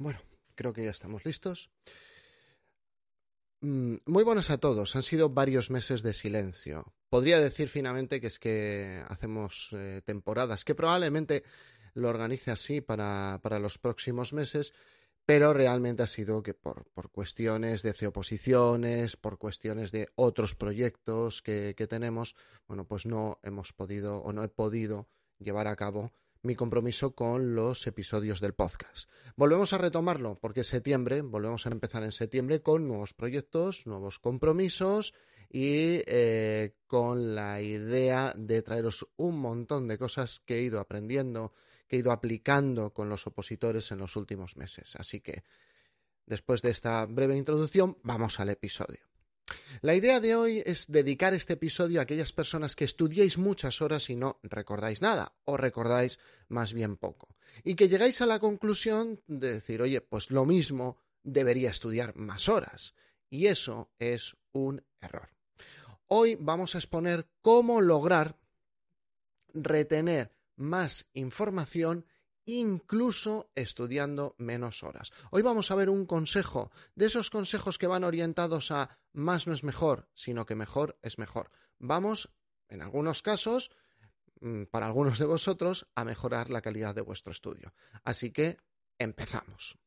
Bueno, creo que ya estamos listos. Mm, muy buenos a todos. Han sido varios meses de silencio. Podría decir finalmente que es que hacemos eh, temporadas, que probablemente lo organice así para, para, los próximos meses, pero realmente ha sido que por, por cuestiones de oposiciones, por cuestiones de otros proyectos que, que tenemos, bueno, pues no hemos podido o no he podido llevar a cabo mi compromiso con los episodios del podcast. Volvemos a retomarlo porque septiembre, volvemos a empezar en septiembre con nuevos proyectos, nuevos compromisos y eh, con la idea de traeros un montón de cosas que he ido aprendiendo, que he ido aplicando con los opositores en los últimos meses. Así que, después de esta breve introducción, vamos al episodio. La idea de hoy es dedicar este episodio a aquellas personas que estudiáis muchas horas y no recordáis nada, o recordáis más bien poco, y que llegáis a la conclusión de decir, oye, pues lo mismo debería estudiar más horas, y eso es un error. Hoy vamos a exponer cómo lograr retener más información incluso estudiando menos horas. Hoy vamos a ver un consejo, de esos consejos que van orientados a más no es mejor, sino que mejor es mejor. Vamos, en algunos casos, mm, para algunos de vosotros, a mejorar la calidad de vuestro estudio. Así que empezamos.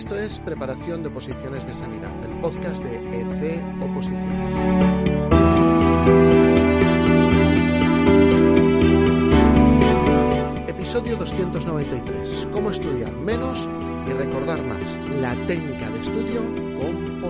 Esto es Preparación de Oposiciones de Sanidad, el podcast de EC Oposiciones. Episodio 293. Cómo estudiar menos y recordar más. La técnica de estudio con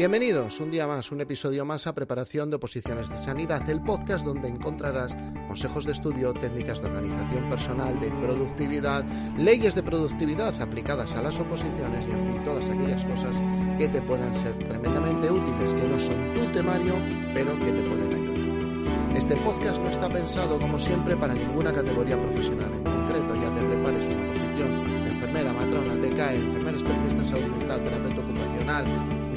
Bienvenidos un día más, un episodio más a Preparación de Oposiciones de Sanidad, el podcast donde encontrarás consejos de estudio, técnicas de organización personal, de productividad, leyes de productividad aplicadas a las oposiciones y en fin, todas aquellas cosas que te puedan ser tremendamente útiles, que no son tu temario, pero que te pueden ayudar. Este podcast no está pensado, como siempre, para ninguna categoría profesional en concreto, ya te prepares una oposición enfermera, matrona, TKE, enfermera especialista en salud mental, terapeuta ocupacional,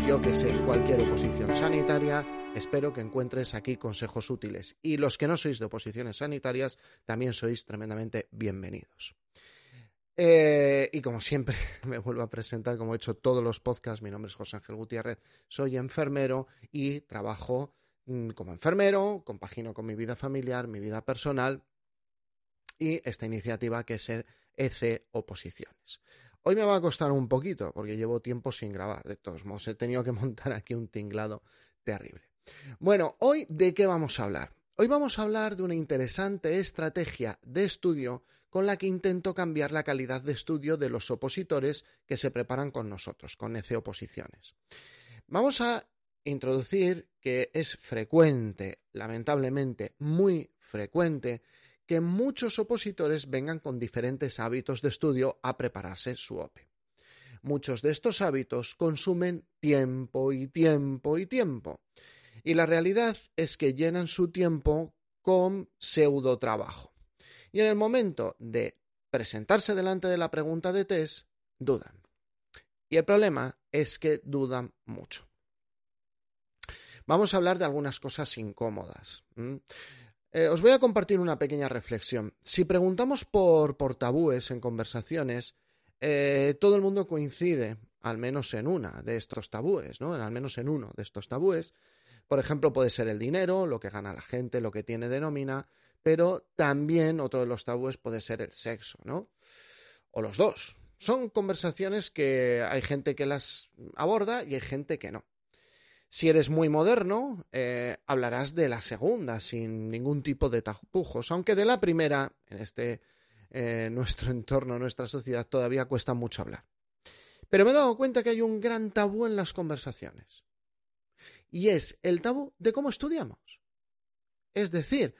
yo que sé, cualquier oposición sanitaria, espero que encuentres aquí consejos útiles. Y los que no sois de oposiciones sanitarias, también sois tremendamente bienvenidos. Eh, y como siempre, me vuelvo a presentar, como he hecho todos los podcasts, mi nombre es José Ángel Gutiérrez, soy enfermero y trabajo mm, como enfermero, compagino con mi vida familiar, mi vida personal y esta iniciativa que es EC Oposiciones. Hoy me va a costar un poquito porque llevo tiempo sin grabar. De todos modos, he tenido que montar aquí un tinglado terrible. Bueno, hoy de qué vamos a hablar? Hoy vamos a hablar de una interesante estrategia de estudio con la que intento cambiar la calidad de estudio de los opositores que se preparan con nosotros, con EC Oposiciones. Vamos a introducir que es frecuente, lamentablemente muy frecuente, que muchos opositores vengan con diferentes hábitos de estudio a prepararse su OPE. Muchos de estos hábitos consumen tiempo y tiempo y tiempo. Y la realidad es que llenan su tiempo con pseudo trabajo. Y en el momento de presentarse delante de la pregunta de test, dudan. Y el problema es que dudan mucho. Vamos a hablar de algunas cosas incómodas. Eh, os voy a compartir una pequeña reflexión. Si preguntamos por, tabúes en conversaciones, eh, todo el mundo coincide, al menos en una de estos tabúes, ¿no? Al menos en uno de estos tabúes. Por ejemplo, puede ser el dinero, lo que gana la gente, lo que tiene de nómina, pero también otro de los tabúes puede ser el sexo, ¿no? O los dos. Son conversaciones que hay gente que las aborda y hay gente que no. Si eres muy moderno, eh, hablarás de la segunda sin ningún tipo de tapujos, aunque de la primera, en este eh, nuestro entorno, nuestra sociedad, todavía cuesta mucho hablar. Pero me he dado cuenta que hay un gran tabú en las conversaciones. Y es el tabú de cómo estudiamos. Es decir,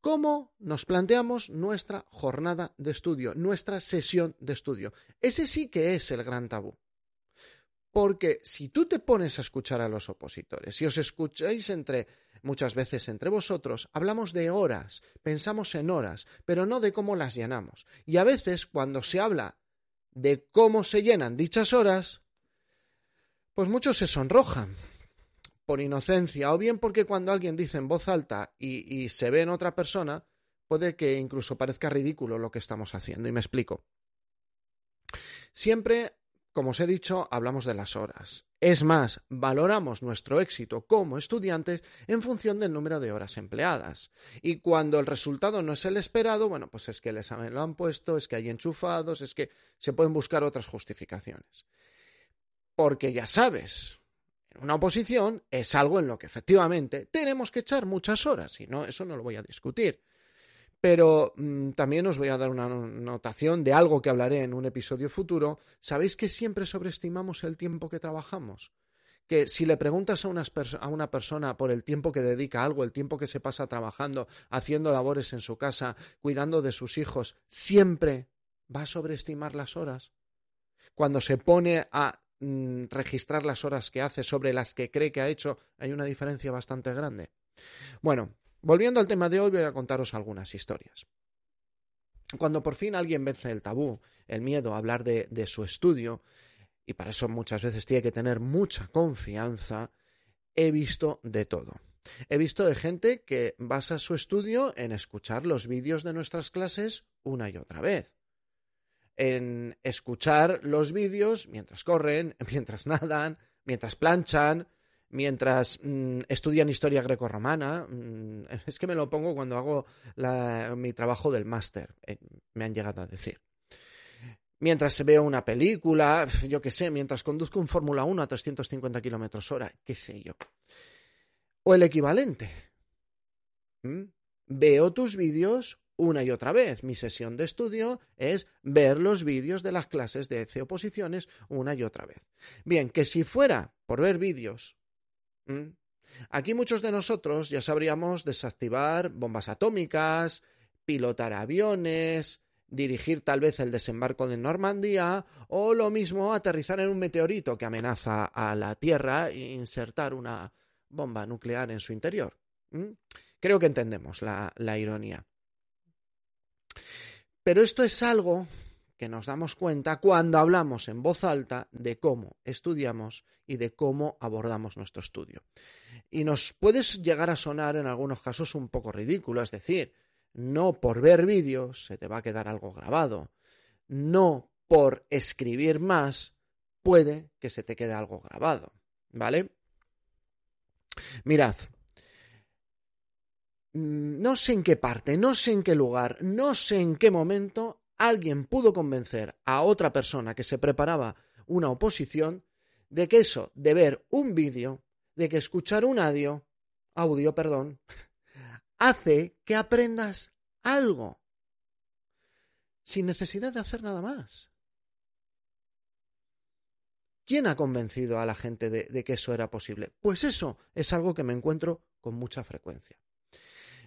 cómo nos planteamos nuestra jornada de estudio, nuestra sesión de estudio. Ese sí que es el gran tabú. Porque si tú te pones a escuchar a los opositores, si os escucháis entre muchas veces entre vosotros, hablamos de horas, pensamos en horas, pero no de cómo las llenamos. Y a veces cuando se habla de cómo se llenan dichas horas, Pues muchos se sonrojan por inocencia o bien porque cuando alguien dice en voz alta y, y se ve en otra persona, puede que incluso parezca ridículo lo que estamos haciendo. Y me explico. Siempre, como os he dicho, hablamos de las horas. Es más, valoramos nuestro éxito como estudiantes en función del número de horas empleadas. Y cuando el resultado no es el esperado, bueno, pues es que el examen lo han puesto, es que hay enchufados, es que se pueden buscar otras justificaciones. Porque ya sabes, en una oposición es algo en lo que efectivamente tenemos que echar muchas horas, y no, eso no lo voy a discutir. Pero mm, también os voy a dar una notación de algo que hablaré en un episodio futuro. ¿Sabéis que siempre sobreestimamos el tiempo que trabajamos? Que si le preguntas a, una persona por el tiempo que dedica a algo, el tiempo que se pasa trabajando, haciendo labores en su casa, cuidando de sus hijos, siempre va a sobreestimar las horas. Cuando se pone a mm, registrar las horas que hace sobre las que cree que ha hecho, hay una diferencia bastante grande. Bueno, Volviendo al tema de hoy, voy a contaros algunas historias. Cuando por fin alguien vence el tabú, el miedo a hablar de, su estudio, y para eso muchas veces tiene que tener mucha confianza, he visto de todo. He visto de gente que basa su estudio en escuchar los vídeos de nuestras clases una y otra vez. En escuchar los vídeos mientras corren, mientras nadan, mientras planchan, mientras mm, estudian historia grecorromana. Mm, es que me lo pongo cuando hago mi trabajo del máster, eh, me han llegado a decir. Mientras se veo una película, yo qué sé, mientras conduzco un Fórmula 1 a 350 kilómetros hora, qué sé yo. O el equivalente. ¿Mm? Veo tus vídeos una y otra vez. Mi sesión de estudio es ver los vídeos de las clases de C oposiciones una y otra vez. Bien, que si fuera por ver vídeos ¿Mm? Aquí muchos de nosotros ya sabríamos desactivar bombas atómicas, pilotar aviones, dirigir tal vez el desembarco de Normandía o lo mismo aterrizar en un meteorito que amenaza a la Tierra e insertar una bomba nuclear en su interior. ¿Mm? Creo que entendemos la, la ironía. Pero esto es algo que nos damos cuenta cuando hablamos en voz alta de cómo estudiamos y de cómo abordamos nuestro estudio. Y nos puede llegar a sonar en algunos casos un poco ridículo, es decir, no por ver vídeos se te va a quedar algo grabado, no por escribir más puede que se te quede algo grabado, ¿vale? Mirad, mm, no sé en qué parte, no sé en qué lugar, no sé en qué momento alguien pudo convencer a otra persona que se preparaba una oposición de que eso, de ver un vídeo, de que escuchar un audio, audio, perdón, hace que aprendas algo sin necesidad de hacer nada más. ¿Quién ha convencido a la gente de, de, que eso era posible? Pues eso es algo que me encuentro con mucha frecuencia.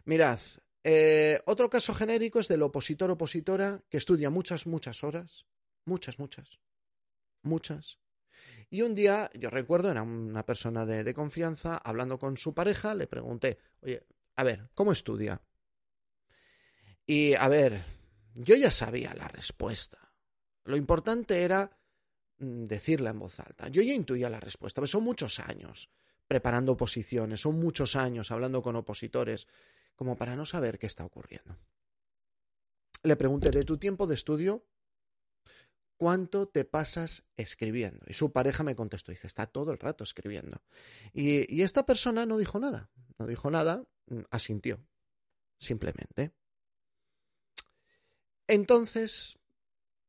Mirad, eh, otro caso genérico es del opositor opositora que estudia muchas, muchas horas, muchas, muchas, muchas. Y un día, yo recuerdo, era una persona de, confianza, hablando con su pareja, le pregunté, oye, a ver, ¿cómo estudia? Y a ver, yo ya sabía la respuesta. Lo importante era mm, decirla en voz alta. Yo ya intuía la respuesta, pero son muchos años preparando oposiciones, son muchos años hablando con opositores como para no saber qué está ocurriendo. Le pregunté de tu tiempo de estudio, ¿cuánto te pasas escribiendo? Y su pareja me contestó, dice, está todo el rato escribiendo. Y, y esta persona no dijo nada, no dijo nada, mm, asintió, simplemente. Entonces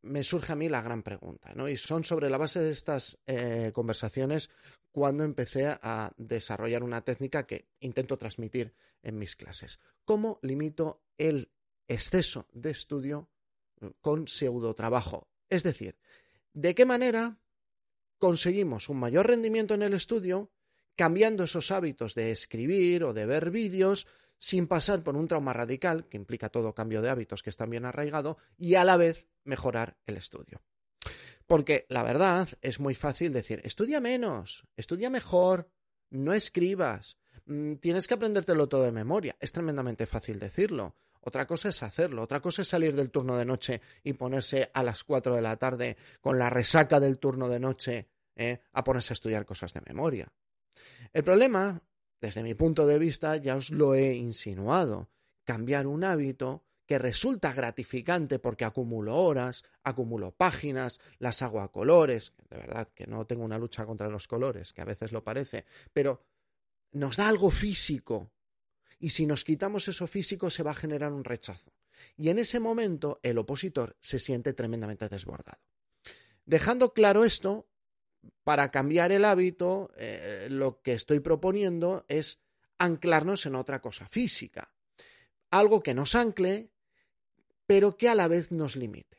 me surge a mí la gran pregunta, ¿no? Y son sobre la base de estas eh, conversaciones cuando empecé a desarrollar una técnica que intento transmitir en mis clases. ¿Cómo limito el exceso de estudio eh, con pseudotrabajo? Es decir, ¿de qué manera conseguimos un mayor rendimiento en el estudio cambiando esos hábitos de escribir o de ver vídeos sin pasar por un trauma radical, que implica todo cambio de hábitos que están bien arraigado, y a la vez mejorar el estudio? Porque la verdad es muy fácil decir, estudia menos, estudia mejor, no escribas, mm, tienes que aprendértelo todo de memoria. Es tremendamente fácil decirlo. Otra cosa es hacerlo, otra cosa es salir del turno de noche y ponerse a las 4 de la tarde con la resaca del turno de noche ¿eh? a ponerse a estudiar cosas de memoria. El problema, desde mi punto de vista, ya os lo he insinuado, cambiar un hábito que resulta gratificante porque acumulo horas, acumulo páginas, las hago a colores, de verdad que no tengo una lucha contra los colores, que a veces lo parece, pero nos da algo físico. Y si nos quitamos eso físico se va a generar un rechazo. Y en ese momento el opositor se siente tremendamente desbordado. Dejando claro esto, para cambiar el hábito, eh, lo que estoy proponiendo es anclarnos en otra cosa física. Algo que nos ancle, pero que a la vez nos limite.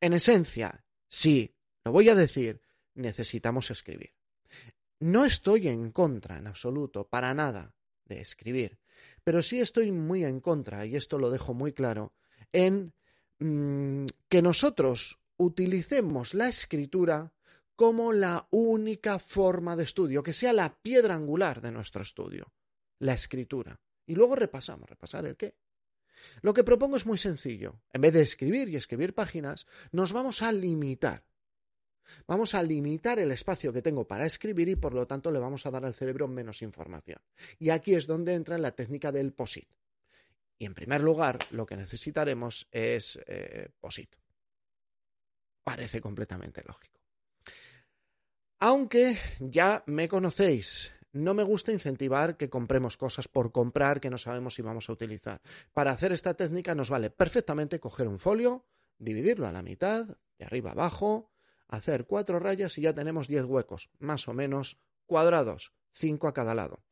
En esencia, sí, lo voy a decir, necesitamos escribir. No estoy en contra en absoluto, para nada, de escribir, pero sí estoy muy en contra, y esto lo dejo muy claro, en mm, que nosotros utilicemos la escritura como la única forma de estudio, que sea la piedra angular de nuestro estudio, la escritura. Y luego repasamos, repasar el qué. Lo que propongo es muy sencillo. En vez de escribir y escribir páginas, nos vamos a limitar. Vamos a limitar el espacio que tengo para escribir y por lo tanto le vamos a dar al cerebro menos información. Y aquí es donde entra la técnica del POSIT. Y en primer lugar, lo que necesitaremos es eh, POSIT. Parece completamente lógico. Aunque ya me conocéis, no me gusta incentivar que compremos cosas por comprar que no sabemos si vamos a utilizar. Para hacer esta técnica nos vale perfectamente coger un folio, dividirlo a la mitad, de arriba abajo, hacer cuatro rayas y ya tenemos diez huecos, más o menos cuadrados, cinco a cada lado.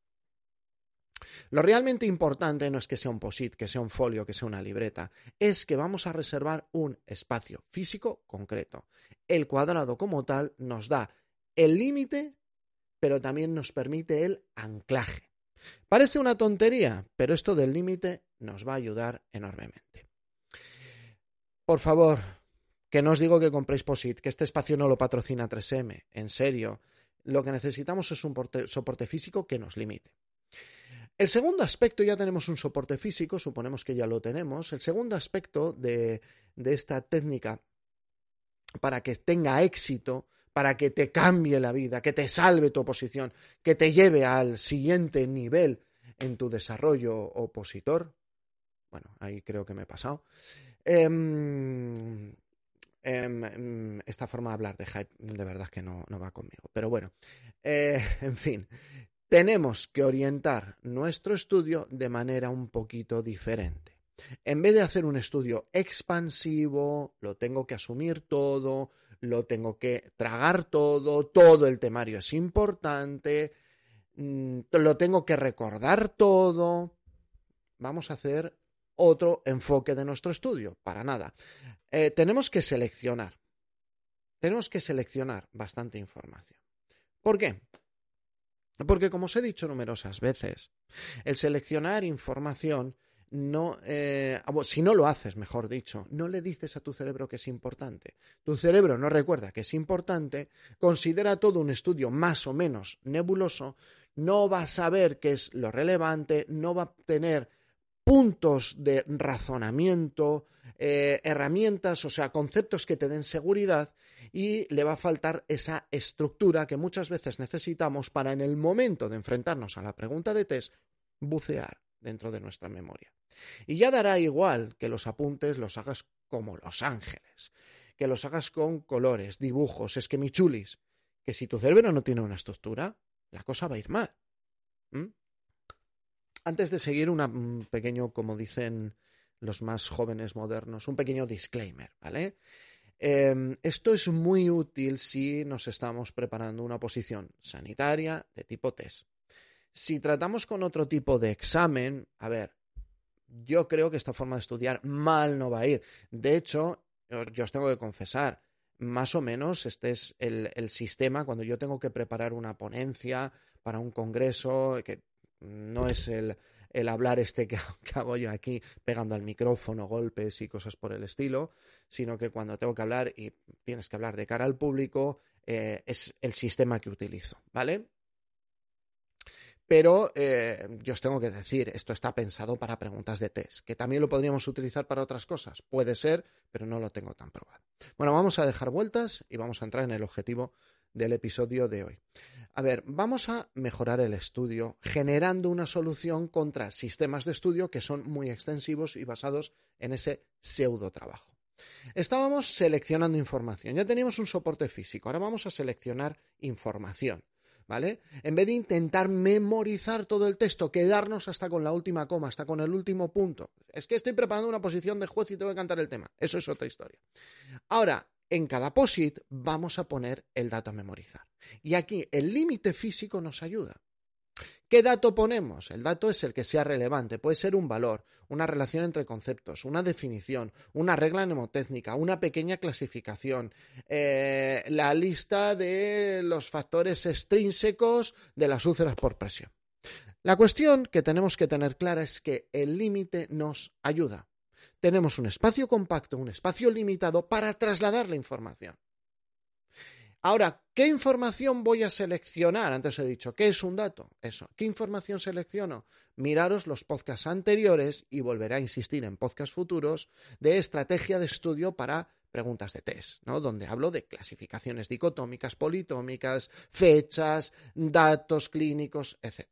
Lo realmente importante no es que sea un POSIT, que sea un folio, que sea una libreta, es que vamos a reservar un espacio físico concreto. El cuadrado como tal nos da el límite, pero también nos permite el anclaje. Parece una tontería, pero esto del límite nos va a ayudar enormemente. Por favor, que no os digo que compréis POSIT, que este espacio no lo patrocina 3M, en serio. Lo que necesitamos es un soporte físico que nos limite. El segundo aspecto, ya tenemos un soporte físico, suponemos que ya lo tenemos. El segundo aspecto de, de esta técnica para que tenga éxito para que te cambie la vida, que te salve tu oposición, que te lleve al siguiente nivel en tu desarrollo opositor. Bueno, ahí creo que me he pasado. Em, em, esta forma de hablar de hype de verdad que no, va conmigo. Pero bueno, eh, en fin, tenemos que orientar nuestro estudio de manera un poquito diferente. En vez de hacer un estudio expansivo, lo tengo que asumir todo, lo tengo que tragar todo, todo el temario es importante, mm, lo tengo que recordar todo. Vamos a hacer otro enfoque de nuestro estudio, para nada. Eh, tenemos que seleccionar, tenemos que seleccionar bastante información. ¿Por qué? Porque, como os he dicho numerosas veces, el seleccionar información no, eh, ah, si no lo haces, mejor dicho, no le dices a tu cerebro que es importante. Tu cerebro no recuerda que es importante, considera todo un estudio más o menos nebuloso, no va a saber qué es lo relevante, no va a tener puntos de razonamiento, eh, herramientas, o sea, conceptos que te den seguridad y le va a faltar esa estructura que muchas veces necesitamos para en el momento de enfrentarnos a la pregunta de test bucear dentro de nuestra memoria. Y ya dará igual que los apuntes los hagas como los ángeles, que los hagas con colores, dibujos, esquemichulis, que si tu cerebro no tiene una estructura, la cosa va a ir mal. ¿Mm? Antes de seguir, un pequeño, como dicen los más jóvenes modernos, un pequeño disclaimer, ¿vale? Em, esto es muy útil si nos estamos preparando una posición sanitaria de tipo test. Si tratamos con otro tipo de examen, a ver, yo creo que esta forma de estudiar mal no va a ir. De hecho, yo os tengo que confesar, más o menos este es el, sistema cuando yo tengo que preparar una ponencia para un congreso, que no es el, hablar este que, hago yo aquí pegando al micrófono, golpes y cosas por el estilo, sino que cuando tengo que hablar y tienes que hablar de cara al público, eh, es el sistema que utilizo, ¿vale? Pero eh, yo os tengo que decir, esto está pensado para preguntas de test, que también lo podríamos utilizar para otras cosas. Puede ser, pero no lo tengo tan probado. Bueno, vamos a dejar vueltas y vamos a entrar en el objetivo del episodio de hoy. A ver, vamos a mejorar el estudio generando una solución contra sistemas de estudio que son muy extensivos y basados en ese pseudo trabajo. Estábamos seleccionando información, ya teníamos un soporte físico, ahora vamos a seleccionar información. ¿Vale? En vez de intentar memorizar todo el texto, quedarnos hasta con la última coma, hasta con el último punto. Es que estoy preparando una posición de juez y tengo que cantar el tema. Eso es otra historia. Ahora, en cada POSIT vamos a poner el dato a memorizar. Y aquí el límite físico nos ayuda. ¿Qué dato ponemos? El dato es el que sea relevante. Puede ser un valor, una relación entre conceptos, una definición, una regla mnemotécnica, una pequeña clasificación, eh, la lista de los factores extrínsecos de las úlceras por presión. La cuestión que tenemos que tener clara es que el límite nos ayuda. Tenemos un espacio compacto, un espacio limitado para trasladar la información. Ahora, ¿qué información voy a seleccionar? Antes he dicho, ¿qué es un dato? Eso. ¿Qué información selecciono? Miraros los podcasts anteriores y volveré a insistir en podcasts futuros de estrategia de estudio para preguntas de test, ¿no? Donde hablo de clasificaciones dicotómicas, politómicas, fechas, datos clínicos, etc.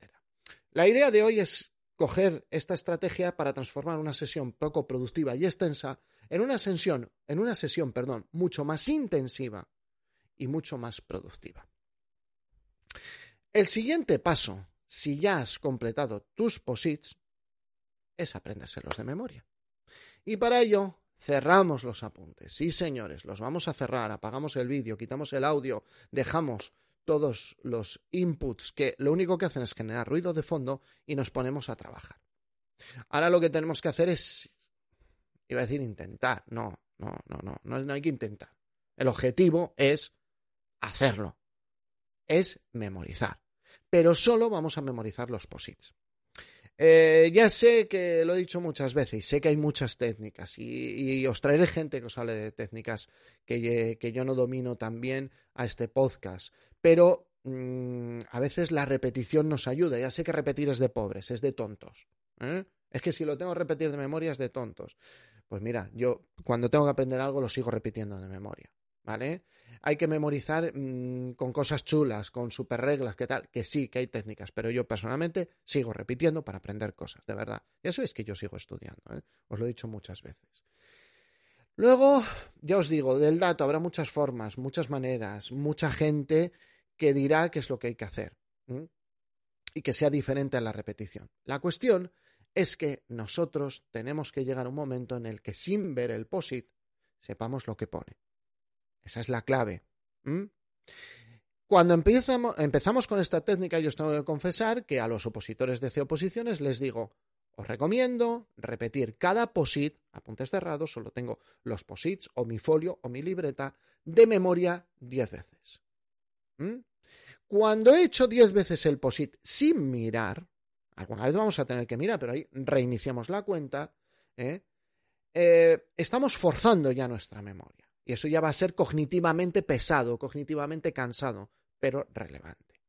La idea de hoy es coger esta estrategia para transformar una sesión poco productiva y extensa en una sesión, en una sesión, perdón, mucho más intensiva y mucho más productiva. El siguiente paso, si ya has completado tus posits, es aprendérselos de memoria. Y para ello cerramos los apuntes. Sí, señores, los vamos a cerrar, apagamos el vídeo, quitamos el audio, dejamos todos los inputs que lo único que hacen es generar ruido de fondo y nos ponemos a trabajar. Ahora lo que tenemos que hacer es, iba a decir intentar, no, no, no, no, no, hay que intentar. El objetivo es hacerlo. Es memorizar. Pero solo vamos a memorizar los posits. Eh, ya sé que lo he dicho muchas veces, sé que hay muchas técnicas y, os traeré gente que os hable de técnicas que, yo no domino también a este podcast, pero mm, a veces la repetición nos ayuda. Ya sé que repetir es de pobres, es de tontos. ¿eh? Es que si lo tengo que repetir de memoria es de tontos. Pues mira, yo cuando tengo que aprender algo lo sigo repitiendo de memoria. ¿Vale? Hay que memorizar mm, con cosas chulas, con super reglas, ¿qué tal? Que sí, que hay técnicas, pero yo personalmente sigo repitiendo para aprender cosas, de verdad. Ya sabéis que yo sigo estudiando, ¿eh? os lo he dicho muchas veces. Luego, ya os digo, del dato habrá muchas formas, muchas maneras, mucha gente que dirá qué es lo que hay que hacer y que sea diferente a la repetición. La cuestión es que nosotros tenemos que llegar a un momento en el que sin ver el POSIT sepamos lo que pone. Esa es la clave. Cuando empezamos, con esta técnica, yo os tengo que confesar que a los opositores de C oposiciones les digo, os recomiendo repetir cada POSIT, apuntes cerrados, solo tengo los POSITs o mi folio o mi libreta de memoria diez veces. Cuando he hecho diez veces el POSIT sin mirar, alguna vez vamos a tener que mirar, pero ahí reiniciamos la cuenta, ¿eh? Eh, estamos forzando ya nuestra memoria. Y eso ya va a ser cognitivamente pesado, cognitivamente cansado, pero relevante.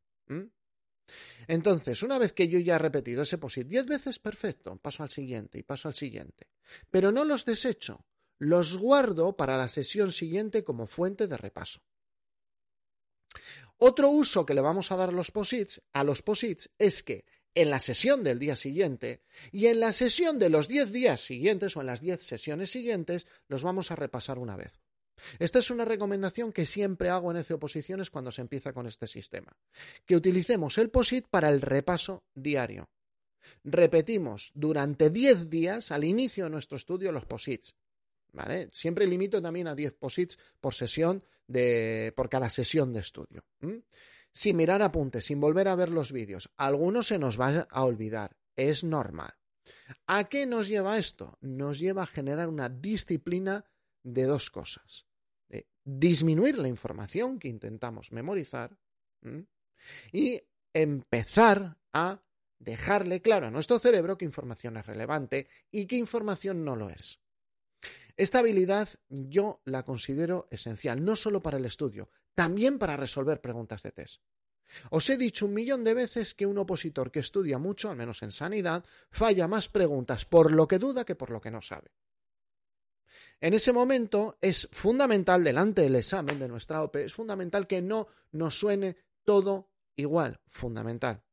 Entonces, una vez que yo ya he repetido ese POSIT diez veces, perfecto, paso al siguiente y paso al siguiente. Pero no los desecho, los guardo para la sesión siguiente como fuente de repaso. Otro uso que le vamos a dar a los posits, a los posits es que en la sesión del día siguiente y en la sesión de los diez días siguientes o en las diez sesiones siguientes los vamos a repasar una vez. Esta es una recomendación que siempre hago en ECE Oposiciones cuando se empieza con este sistema. Que utilicemos el POSIT para el repaso diario. Repetimos durante 10 días al inicio de nuestro estudio los POSITs. ¿Vale? Siempre limito también a 10 POSITs por sesión de, por cada sesión de estudio. Sin mirar apuntes, sin volver a ver los vídeos. Algunos se nos va a olvidar. Es normal. ¿A qué nos lleva esto? Nos lleva a generar una disciplina de dos cosas disminuir la información que intentamos memorizar y empezar a dejarle claro a nuestro cerebro qué información es relevante y qué información no lo es. Esta habilidad yo la considero esencial, no solo para el estudio, también para resolver preguntas de test. Os he dicho un millón de veces que un opositor que estudia mucho, al menos en sanidad, falla más preguntas por lo que duda que por lo que no sabe. En ese momento es fundamental, delante del examen de nuestra OPE, es fundamental que no nos suene todo igual, fundamental.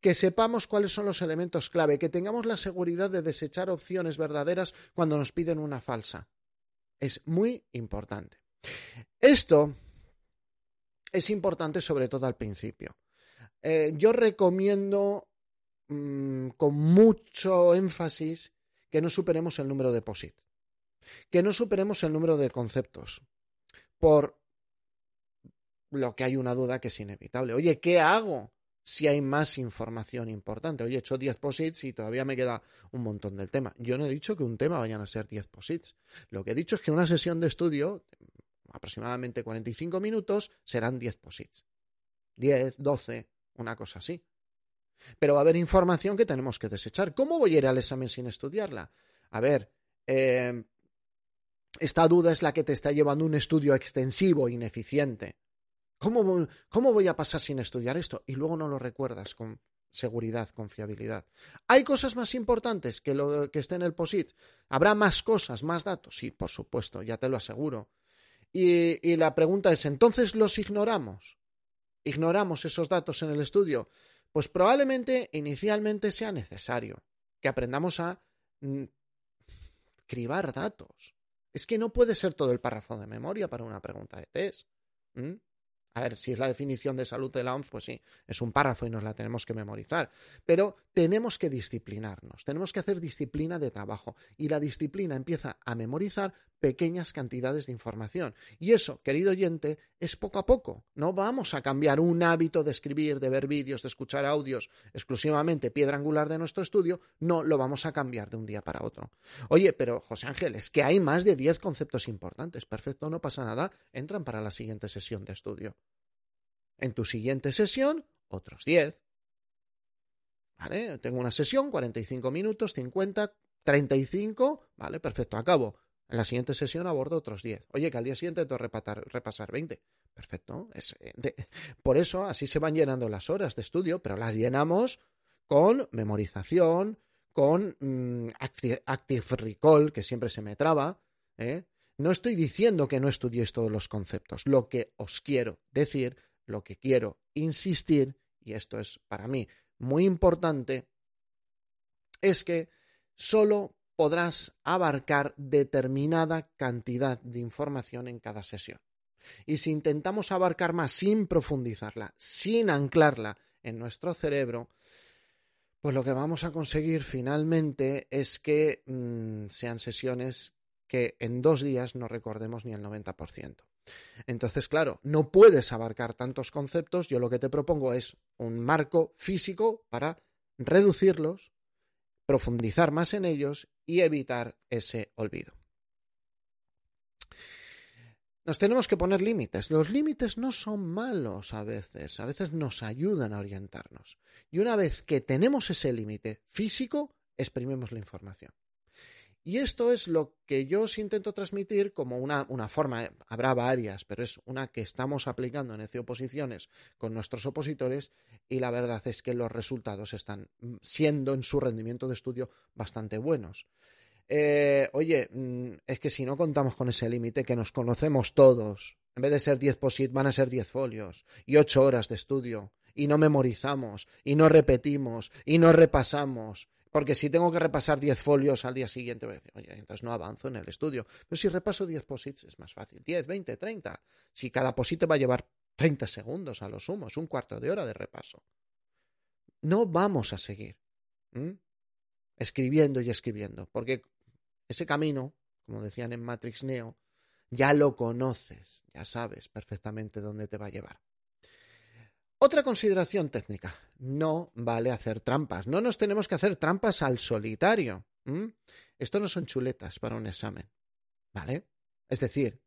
Que sepamos cuáles son los elementos clave, que tengamos la seguridad de desechar opciones verdaderas cuando nos piden una falsa. Es muy importante. Esto es importante sobre todo al principio. Eh, yo recomiendo mm, con mucho énfasis que no superemos el número de POSIT, que no superemos el número de conceptos, por lo que hay una duda que es inevitable. Oye, ¿qué hago si hay más información importante? Oye, he hecho 10 posits y todavía me queda un montón del tema. Yo no he dicho que un tema vayan a ser 10 posits. Lo que he dicho es que una sesión de estudio, aproximadamente 45 minutos, serán 10 posits. 10, 12, una cosa así. Pero va a haber información que tenemos que desechar. ¿Cómo voy a ir al examen sin estudiarla? A ver, eh, esta duda es la que te está llevando un estudio extensivo, ineficiente. ¿Cómo, ¿Cómo voy a pasar sin estudiar esto? Y luego no lo recuerdas con seguridad, confiabilidad. ¿Hay cosas más importantes que lo que esté en el POSIT? ¿Habrá más cosas, más datos? Sí, por supuesto, ya te lo aseguro. Y, y la pregunta es, ¿entonces los ignoramos? ¿Ignoramos esos datos en el estudio? Pues probablemente inicialmente sea necesario que aprendamos a mm, cribar datos. Es que no puede ser todo el párrafo de memoria para una pregunta de test. A ver, si es la definición de salud de la OMS, pues sí, es un párrafo y nos la tenemos que memorizar. Pero tenemos que disciplinarnos, tenemos que hacer disciplina de trabajo. Y la disciplina empieza a memorizar pequeñas cantidades de información. Y eso, querido oyente, es poco a poco. No vamos a cambiar un hábito de escribir, de ver vídeos, de escuchar audios exclusivamente piedra angular de nuestro estudio, no lo vamos a cambiar de un día para otro. Oye, pero José Ángel, es que hay más de 10 conceptos importantes. Perfecto, no pasa nada, entran para la siguiente sesión de estudio. En tu siguiente sesión, otros 10. ¿Vale? Tengo una sesión, 45 minutos, 50, 35, ¿vale? Perfecto, acabo. En la siguiente sesión abordo otros 10. Oye, que al día siguiente tengo que repasar, repasar 20. Perfecto. Es, eh, por eso así se van llenando las horas de estudio, pero las llenamos con memorización, con mm, active, recall, que siempre se me traba. ¿eh? No estoy diciendo que no estudiéis todos los conceptos. Lo que os quiero decir, lo que quiero insistir, y esto es para mí muy importante, es que solo podrás abarcar determinada cantidad de información en cada sesión. Y si intentamos abarcar más sin profundizarla, sin anclarla en nuestro cerebro, pues lo que vamos a conseguir finalmente es que mm, sean sesiones que en dos días no recordemos ni el 90%. Entonces, claro, no puedes abarcar tantos conceptos. Yo lo que te propongo es un marco físico para reducirlos, profundizar más en ellos y evitar ese olvido. Nos tenemos que poner límites. Los límites no son malos a veces, a veces nos ayudan a orientarnos. Y una vez que tenemos ese límite físico, exprimimos la información. Y esto es lo que yo os intento transmitir como una, una forma, eh, habrá varias, pero es una que estamos aplicando en ECE Oposiciones con nuestros opositores y la verdad es que los resultados están mm, siendo en su rendimiento de estudio bastante buenos. Eh, oye, mm, es que si no contamos con ese límite, que nos conocemos todos, en vez de ser 10 POSIT van a ser 10 folios y 8 horas de estudio, y no memorizamos, y no repetimos, y no repasamos, porque si tengo que repasar 10 folios al día siguiente, voy a decir, oye, entonces no avanzo en el estudio. Pero si repaso 10 posits es más fácil. 10, 20, 30. Si cada posit va a llevar 30 segundos a lo sumo, es un cuarto de hora de repaso. No vamos a seguir escribiendo y escribiendo, porque ese camino, como decían en Matrix Neo, ya lo conoces, ya sabes perfectamente dónde te va a llevar. Otra consideración técnica. No vale hacer trampas. No nos tenemos que hacer trampas al solitario. Esto no son chuletas para un examen. ¿Vale? Es decir,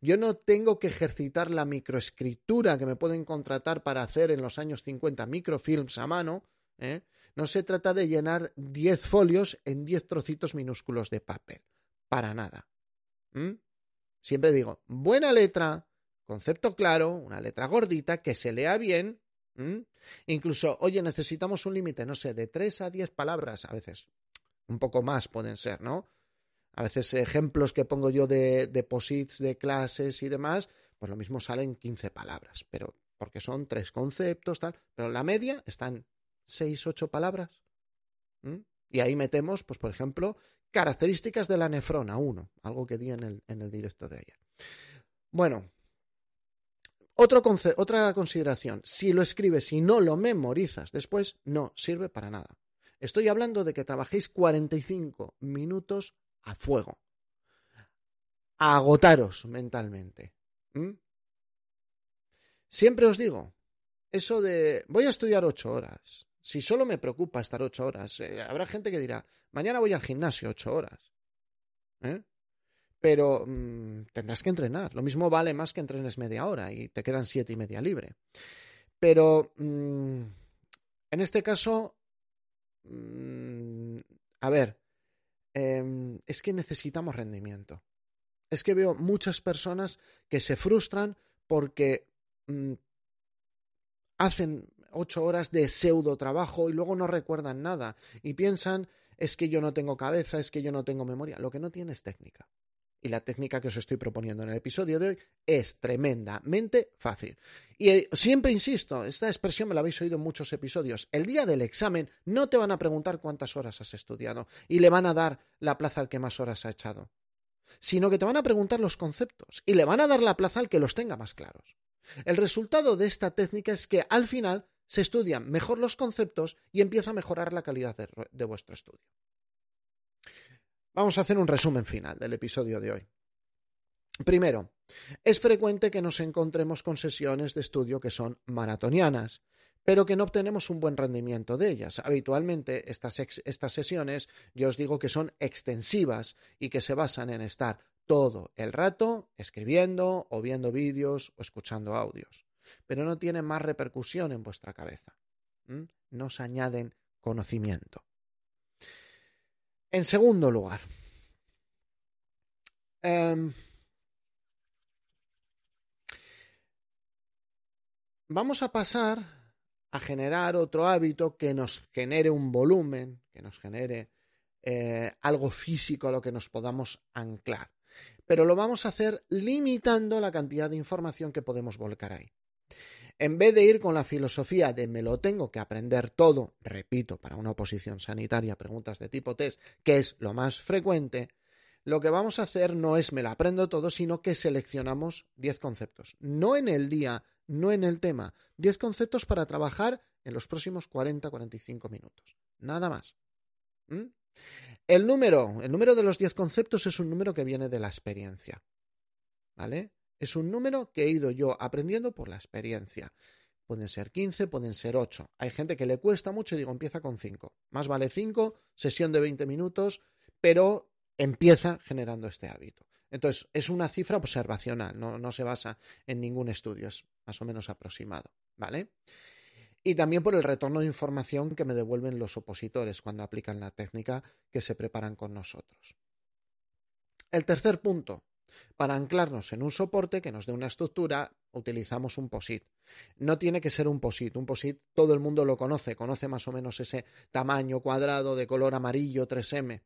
yo no tengo que ejercitar la microescritura que me pueden contratar para hacer en los años 50 microfilms a mano. ¿eh? No se trata de llenar 10 folios en 10 trocitos minúsculos de papel. Para nada. Siempre digo, buena letra, Concepto claro, una letra gordita, que se lea bien. Incluso, oye, necesitamos un límite, no sé, de tres a diez palabras, a veces un poco más pueden ser, ¿no? A veces ejemplos que pongo yo de, de posits de clases y demás, pues lo mismo salen 15 palabras, pero porque son tres conceptos, tal, pero la media están seis, ocho palabras. Y ahí metemos, pues por ejemplo, características de la nefrona 1, algo que di en el, en el directo de ayer. Bueno, otra consideración, si lo escribes y no lo memorizas después, no sirve para nada. Estoy hablando de que trabajéis 45 minutos a fuego. A agotaros mentalmente. Siempre os digo, eso de voy a estudiar ocho horas. Si solo me preocupa estar ocho horas, eh, habrá gente que dirá, mañana voy al gimnasio ocho horas. ¿Eh? Pero mm, tendrás que entrenar. Lo mismo vale más que entrenes media hora y te quedan siete y media libre. Pero mm, en este caso, mm, a ver, em, es que necesitamos rendimiento. Es que veo muchas personas que se frustran porque hacen ocho horas de pseudo trabajo y luego no recuerdan nada y piensan es que yo no tengo cabeza, es que yo no tengo memoria. Lo que no tiene es técnica. Y la técnica que os estoy proponiendo en el episodio de hoy es tremendamente fácil. Y eh, siempre insisto, esta expresión me la habéis oído en muchos episodios. El día del examen no te van a preguntar cuántas horas has estudiado y le van a dar la plaza al que más horas ha echado, sino que te van a preguntar los conceptos y le van a dar la plaza al que los tenga más claros. El resultado de esta técnica es que al final se estudian mejor los conceptos y empieza a mejorar la calidad de, vuestro estudio. Vamos a hacer un resumen final del episodio de hoy. Primero, es frecuente que nos encontremos con sesiones de estudio que son maratonianas, pero que no obtenemos un buen rendimiento de ellas. Habitualmente estas, estas, sesiones yo os digo que son extensivas y que se basan en estar todo el rato escribiendo o viendo vídeos o escuchando audios, pero no tienen más repercusión en vuestra cabeza. No se añaden conocimiento. En segundo lugar, em, vamos a pasar a generar otro hábito que nos genere un volumen, que nos genere eh, algo físico a lo que nos podamos anclar pero lo vamos a hacer limitando la cantidad de información que podemos volcar ahí. En vez de ir con la filosofía de me lo tengo que aprender todo, repito, para una oposición sanitaria, preguntas de tipo test, que es lo más frecuente, lo que vamos a hacer no es me lo aprendo todo, sino que seleccionamos 10 conceptos. No en el día, no en el tema. 10 conceptos para trabajar en los próximos 40-45 minutos. Nada más. ¿Mm? El número, el número de los 10 conceptos es un número que viene de la experiencia. ¿Vale? Es un número que he ido yo aprendiendo por la experiencia. Pueden ser 15, pueden ser 8. Hay gente que le cuesta mucho y digo, empieza con 5. Más vale 5, sesión de 20 minutos, pero empieza generando este hábito. Entonces, es una cifra observacional, no, no se basa en ningún estudio, es más o menos aproximado. ¿Vale? y también por el retorno de información que me devuelven los opositores cuando aplican la técnica que se preparan con nosotros. El tercer punto. Para anclarnos en un soporte que nos dé una estructura, utilizamos un POSIT. No tiene que ser un POSIT. Un POSIT todo el mundo lo conoce, conoce más o menos ese tamaño cuadrado de color amarillo 3M.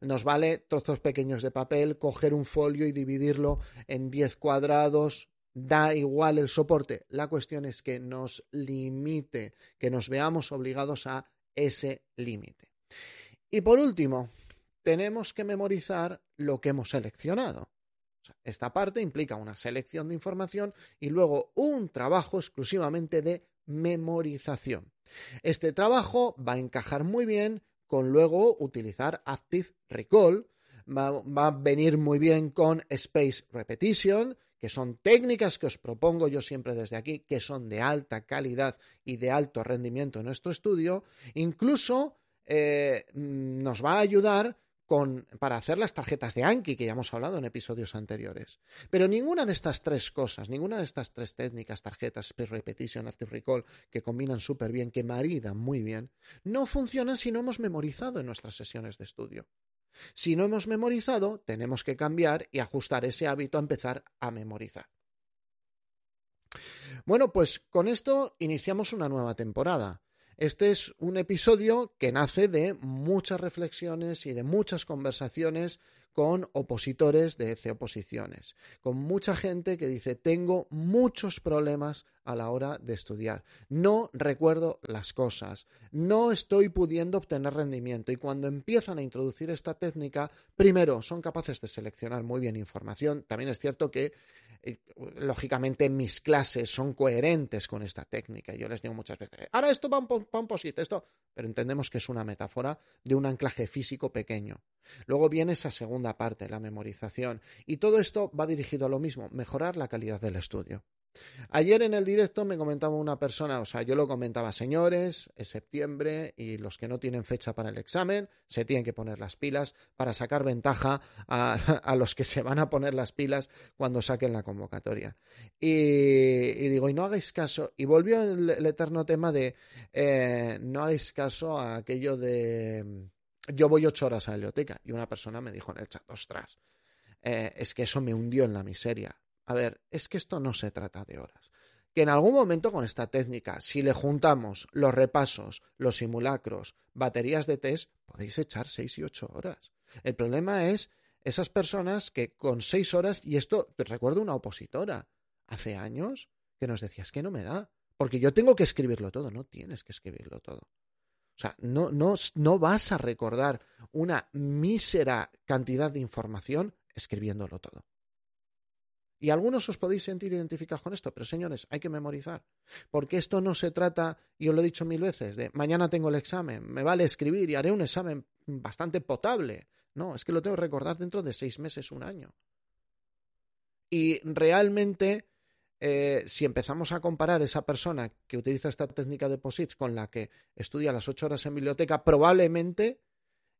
Nos vale trozos pequeños de papel, coger un folio y dividirlo en 10 cuadrados, da igual el soporte. La cuestión es que nos limite, que nos veamos obligados a ese límite. Y por último, tenemos que memorizar lo que hemos seleccionado. esta parte implica una selección de información y luego un trabajo exclusivamente de memorización. Este trabajo va a encajar muy bien con luego utilizar Active Recall, va a venir muy bien con Space Repetition, que son técnicas que os propongo yo siempre desde aquí, que son de alta calidad y de alto rendimiento en nuestro estudio, incluso eh, nos va a ayudar con, para hacer las tarjetas de Anki, que ya hemos hablado en episodios anteriores. Pero ninguna de estas tres cosas, ninguna de estas tres técnicas, tarjetas, Speed Repetition, Active Recall, que combinan súper bien, que maridan muy bien, no funcionan si no hemos memorizado en nuestras sesiones de estudio. Si no hemos memorizado, tenemos que cambiar y ajustar ese hábito a empezar a memorizar. Bueno, pues con esto iniciamos una nueva temporada. Este es un episodio que nace de muchas reflexiones y de muchas conversaciones con opositores de C oposiciones, con mucha gente que dice tengo muchos problemas a la hora de estudiar, no recuerdo las cosas, no estoy pudiendo obtener rendimiento y cuando empiezan a introducir esta técnica, primero son capaces de seleccionar muy bien información, también es cierto que eh, lógicamente mis clases son coherentes con esta técnica. Yo les digo muchas veces, ahora esto va un, esto, pero entendemos que es una metáfora de un anclaje físico pequeño. Luego viene esa segunda parte, la memorización, y todo esto va dirigido a lo mismo, mejorar la calidad del estudio. Ayer en el directo me comentaba una persona, o sea, yo lo comentaba, señores, es septiembre y los que no tienen fecha para el examen se tienen que poner las pilas para sacar ventaja a, los que se van a poner las pilas cuando saquen la convocatoria. Y, digo, y no hagáis caso, y volvió el, eterno tema de eh, no hagáis caso a aquello de yo voy ocho horas a la biblioteca y una persona me dijo en el chat, ostras, eh, es que eso me hundió en la miseria a ver, es que esto no se trata de horas. Que en algún momento con esta técnica, si le juntamos los repasos, los simulacros, baterías de test, podéis echar seis y ocho horas. El problema es esas personas que con seis horas, y esto recuerdo una opositora hace años que nos decía, es que no me da, porque yo tengo que escribirlo todo, no tienes que escribirlo todo. O sea, no, no, no vas a recordar una mísera cantidad de información escribiéndolo todo. Y algunos os podéis sentir identificados con esto, pero señores, hay que memorizar. Porque esto no se trata, y os lo he dicho mil veces, de mañana tengo el examen, me vale escribir y haré un examen bastante potable. No, es que lo tengo que recordar dentro de seis meses, un año. Y realmente, eh, si empezamos a comparar esa persona que utiliza esta técnica de POSITS con la que estudia las ocho horas en biblioteca, probablemente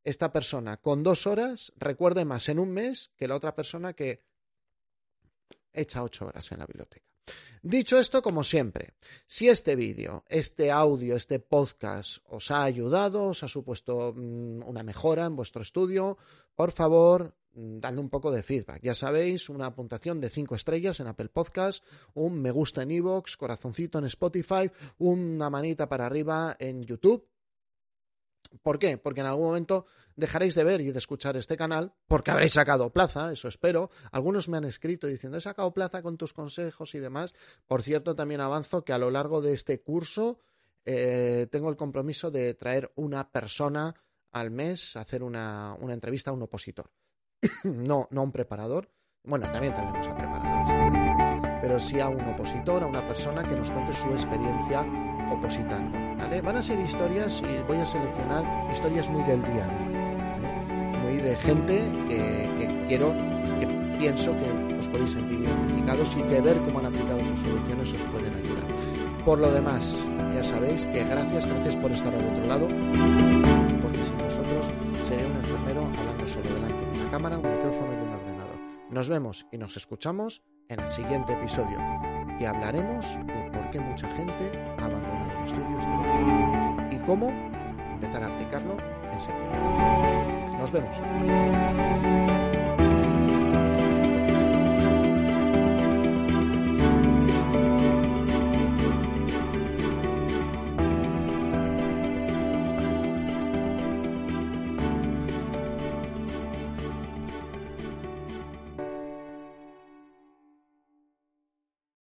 esta persona con dos horas recuerde más en un mes que la otra persona que echa ocho horas en la biblioteca. Dicho esto, como siempre, si este vídeo, este audio, este podcast os ha ayudado, os ha supuesto mm, una mejora en vuestro estudio, por favor, mm, dadle un poco de feedback. Ya sabéis, una puntuación de cinco estrellas en Apple Podcast, un me gusta en iVoox, corazoncito en Spotify, una manita para arriba en YouTube ¿Por qué? Porque en algún momento dejaréis de ver y de escuchar este canal, porque habréis sacado plaza, eso espero. Algunos me han escrito diciendo, he sacado plaza con tus consejos y demás. Por cierto, también avanzo que a lo largo de este curso eh, tengo el compromiso de traer una persona al mes hacer una entrevista a un opositor. no, no a un preparador. Bueno, también traeremos a preparadores, pero sí a un opositor, a una persona que nos cuente su experiencia opositando. Van a ser historias y voy a seleccionar historias muy del día a día, muy de gente que, quiero, que pienso que os podéis sentir identificados y que ver cómo han aplicado sus soluciones os pueden ayudar. Por lo demás, ya sabéis que gracias, gracias por estar al otro lado, cámara, un micrófono y un ordenador. Nos vemos y nos escuchamos en el siguiente episodio y hablaremos de por qué mucha gente abandona los estudios y cómo empezar a aplicarlo en septiembre. Nos vemos.